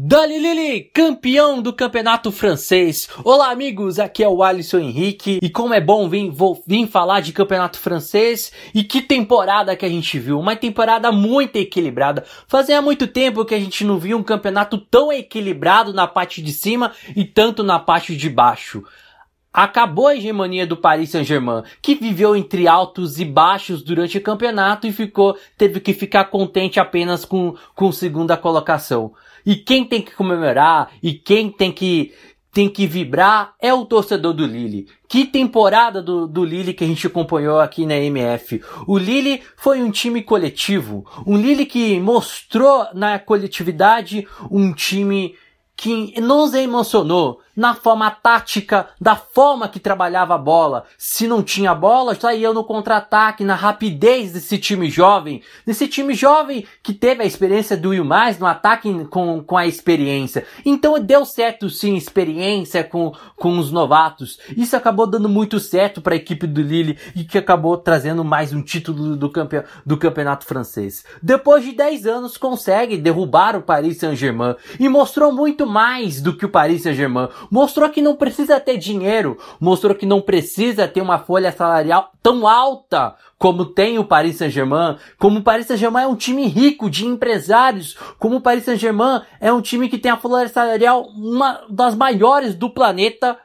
Dali Lili, campeão do campeonato francês. Olá amigos, aqui é o Alisson Henrique e como é bom vir, vou, vir falar de campeonato francês e que temporada que a gente viu, uma temporada muito equilibrada. Fazia muito tempo que a gente não via um campeonato tão equilibrado na parte de cima e tanto na parte de baixo. Acabou a hegemonia do Paris Saint-Germain, que viveu entre altos e baixos durante o campeonato e ficou, teve que ficar contente apenas com, com segunda colocação. E quem tem que comemorar e quem tem que tem que vibrar é o torcedor do Lille. Que temporada do, do Lille que a gente acompanhou aqui na MF. O Lille foi um time coletivo, um Lille que mostrou na coletividade um time que nos emocionou na forma tática, da forma que trabalhava a bola. Se não tinha bola, saía no contra-ataque, na rapidez desse time jovem. Desse time jovem que teve a experiência do Will Mais no ataque com, com a experiência. Então deu certo sim, experiência com, com os novatos. Isso acabou dando muito certo para a equipe do Lille e que acabou trazendo mais um título do, campe, do campeonato francês. Depois de 10 anos consegue derrubar o Paris Saint-Germain e mostrou muito mais do que o Paris Saint-Germain mostrou que não precisa ter dinheiro, mostrou que não precisa ter uma folha salarial tão alta como tem o Paris Saint-Germain, como o Paris Saint-Germain é um time rico de empresários, como o Paris Saint-Germain é um time que tem a folha salarial uma das maiores do planeta,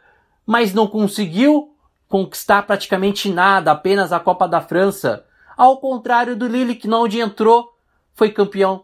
mas não conseguiu conquistar praticamente nada, apenas a Copa da França. Ao contrário do Lille, que não onde entrou, foi campeão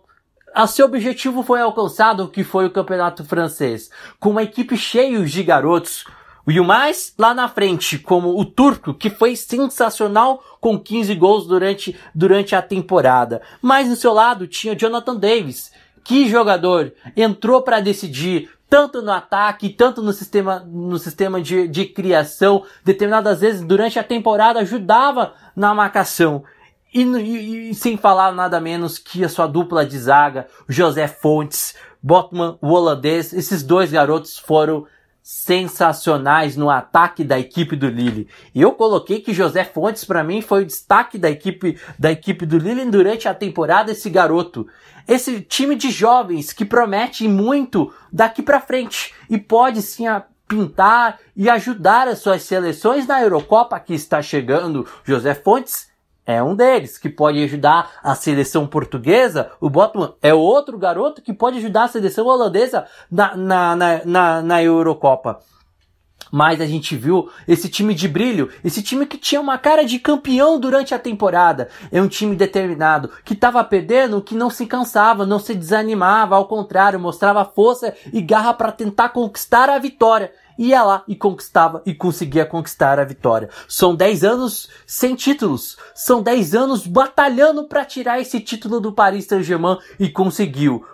a seu objetivo foi alcançado, que foi o campeonato francês, com uma equipe cheia de garotos. E o mais lá na frente, como o turco, que foi sensacional com 15 gols durante, durante a temporada. Mas no seu lado tinha Jonathan Davis. Que jogador entrou para decidir, tanto no ataque, tanto no sistema, no sistema de, de criação, determinadas vezes durante a temporada ajudava na marcação. E, e, e, sem falar nada menos que a sua dupla de zaga, José Fontes, Botman, o holandês, esses dois garotos foram sensacionais no ataque da equipe do Lille. E eu coloquei que José Fontes para mim foi o destaque da equipe da equipe do Lille durante a temporada esse garoto. Esse time de jovens que promete muito daqui para frente e pode sim pintar e ajudar as suas seleções na Eurocopa que está chegando. José Fontes é um deles que pode ajudar a seleção portuguesa. O Botman é outro garoto que pode ajudar a seleção holandesa na, na, na, na, na Eurocopa. Mas a gente viu esse time de brilho, esse time que tinha uma cara de campeão durante a temporada. É um time determinado, que estava perdendo, que não se cansava, não se desanimava, ao contrário, mostrava força e garra para tentar conquistar a vitória ia lá e conquistava e conseguia conquistar a vitória. São 10 anos sem títulos, são 10 anos batalhando para tirar esse título do Paris Saint-Germain e conseguiu.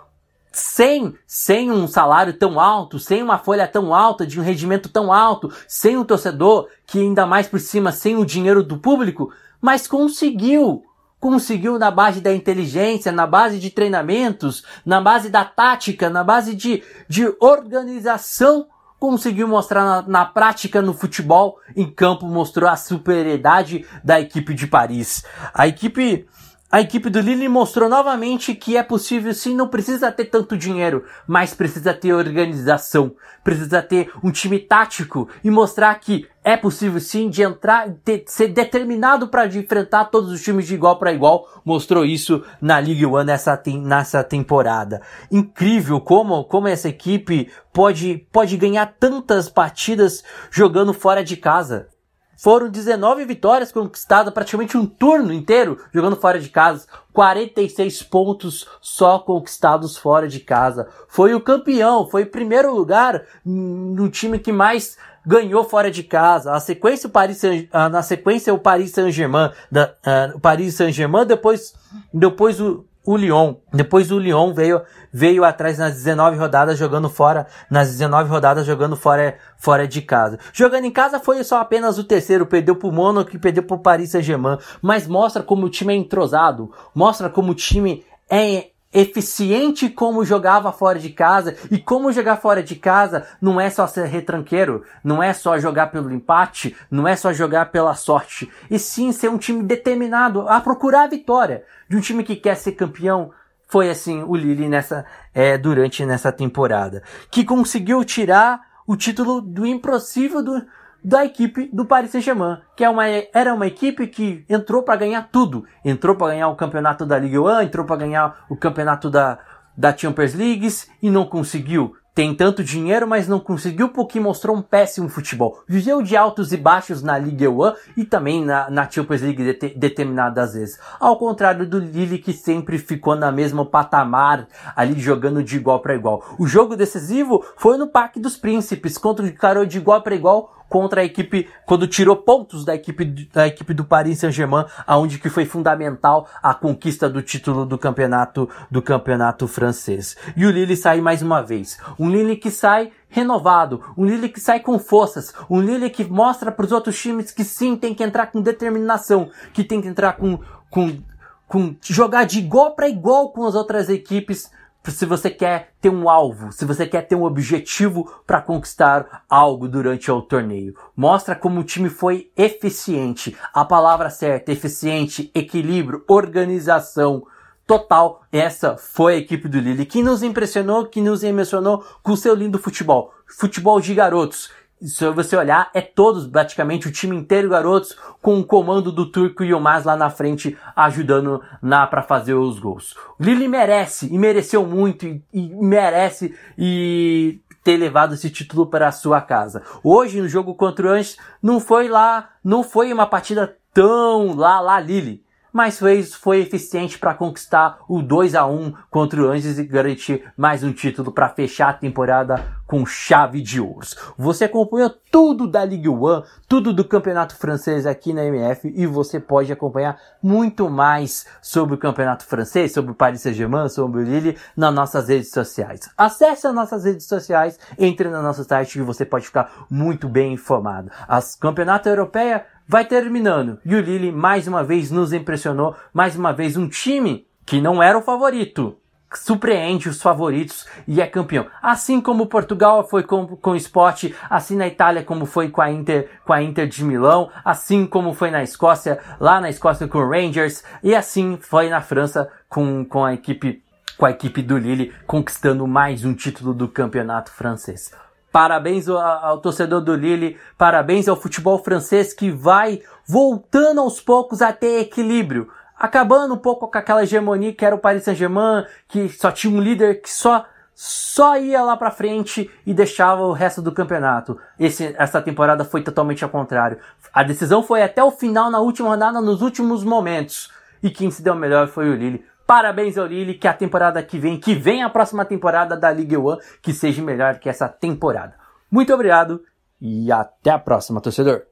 Sem, sem um salário tão alto, sem uma folha tão alta, de um rendimento tão alto, sem um torcedor que ainda mais por cima, sem o dinheiro do público, mas conseguiu conseguiu na base da inteligência, na base de treinamentos, na base da tática, na base de, de organização conseguiu mostrar na, na, prática no futebol, em campo mostrou a superioridade da equipe de Paris. A equipe a equipe do Lille mostrou novamente que é possível sim, não precisa ter tanto dinheiro, mas precisa ter organização, precisa ter um time tático e mostrar que é possível sim de entrar, ter, ser determinado para enfrentar todos os times de igual para igual. Mostrou isso na Ligue 1 nessa, nessa temporada. Incrível como, como essa equipe pode, pode ganhar tantas partidas jogando fora de casa. Foram 19 vitórias conquistadas, praticamente um turno inteiro jogando fora de casa. 46 pontos só conquistados fora de casa. Foi o campeão, foi o primeiro lugar no time que mais ganhou fora de casa. A sequência o Paris na sequência o Paris Saint-Germain, uh, o Paris Saint-Germain, depois depois o o Lyon. Depois o Lyon veio, veio atrás nas 19 rodadas jogando fora, nas 19 rodadas jogando fora, fora de casa. Jogando em casa foi só apenas o terceiro, perdeu pro Monaco e perdeu pro Paris Saint-Germain, mas mostra como o time é entrosado, mostra como o time é eficiente como jogava fora de casa. E como jogar fora de casa não é só ser retranqueiro, não é só jogar pelo empate, não é só jogar pela sorte, e sim ser um time determinado a procurar a vitória. De um time que quer ser campeão, foi assim o Lille nessa, é, durante nessa temporada. Que conseguiu tirar o título do impossível do, da equipe do Paris Saint-Germain, que é uma, era uma equipe que entrou para ganhar tudo. Entrou para ganhar o campeonato da Ligue 1, entrou para ganhar o campeonato da, da Champions League e não conseguiu tem tanto dinheiro, mas não conseguiu porque mostrou um péssimo futebol. Viveu de altos e baixos na Liga 1 e também na, na Champions League de, determinadas vezes. Ao contrário do Lille que sempre ficou na mesma patamar, ali jogando de igual para igual. O jogo decisivo foi no Parque dos Príncipes, contra o Carol de igual para igual contra a equipe, quando tirou pontos da equipe, da equipe do Paris Saint-Germain, aonde que foi fundamental a conquista do título do campeonato, do campeonato francês. E o Lille sai mais uma vez. Um Lille que sai renovado, um Lille que sai com forças, um Lille que mostra para os outros times que sim, tem que entrar com determinação, que tem que entrar com, com, com jogar de igual para igual com as outras equipes se você quer ter um alvo, se você quer ter um objetivo para conquistar algo durante o torneio. Mostra como o time foi eficiente. A palavra certa, eficiente, equilíbrio, organização total. Essa foi a equipe do Lille que nos impressionou, que nos emocionou com seu lindo futebol. Futebol de garotos se você olhar, é todos, praticamente, o time inteiro, garotos, com o comando do Turco e o Mas lá na frente, ajudando na para fazer os gols. O Lille merece, e mereceu muito, e, e merece, e ter levado esse título para a sua casa. Hoje, no jogo contra o Anjos, não foi lá, não foi uma partida tão lá, lá, Lille mas foi eficiente para conquistar o 2 a 1 contra o Anjos e garantir mais um título para fechar a temporada com chave de ouro. Você acompanhou tudo da Ligue 1, tudo do campeonato francês aqui na MF e você pode acompanhar muito mais sobre o campeonato francês, sobre o Paris Saint-Germain, sobre o Lille nas nossas redes sociais. Acesse as nossas redes sociais, entre no nosso site e você pode ficar muito bem informado. As campeonato europeia vai terminando. E o Lille mais uma vez nos impressionou, mais uma vez um time que não era o favorito. Surpreende os favoritos e é campeão. Assim como Portugal foi com, com o Sport, assim na Itália como foi com a Inter, com a Inter de Milão, assim como foi na Escócia, lá na Escócia com o Rangers, e assim foi na França com, com a equipe com a equipe do Lille conquistando mais um título do campeonato francês. Parabéns ao, torcedor do Lille, parabéns ao futebol francês que vai voltando aos poucos a ter equilíbrio, acabando um pouco com aquela hegemonia que era o Paris Saint-Germain, que só tinha um líder que só só ia lá para frente e deixava o resto do campeonato. Esse, essa temporada foi totalmente ao contrário. A decisão foi até o final, na última rodada, nos últimos momentos. E quem se deu melhor foi o Lille. Parabéns ao Lille, que a temporada que vem, que vem a próxima temporada da Ligue 1, que seja melhor que essa temporada. Muito obrigado e até a próxima, torcedor.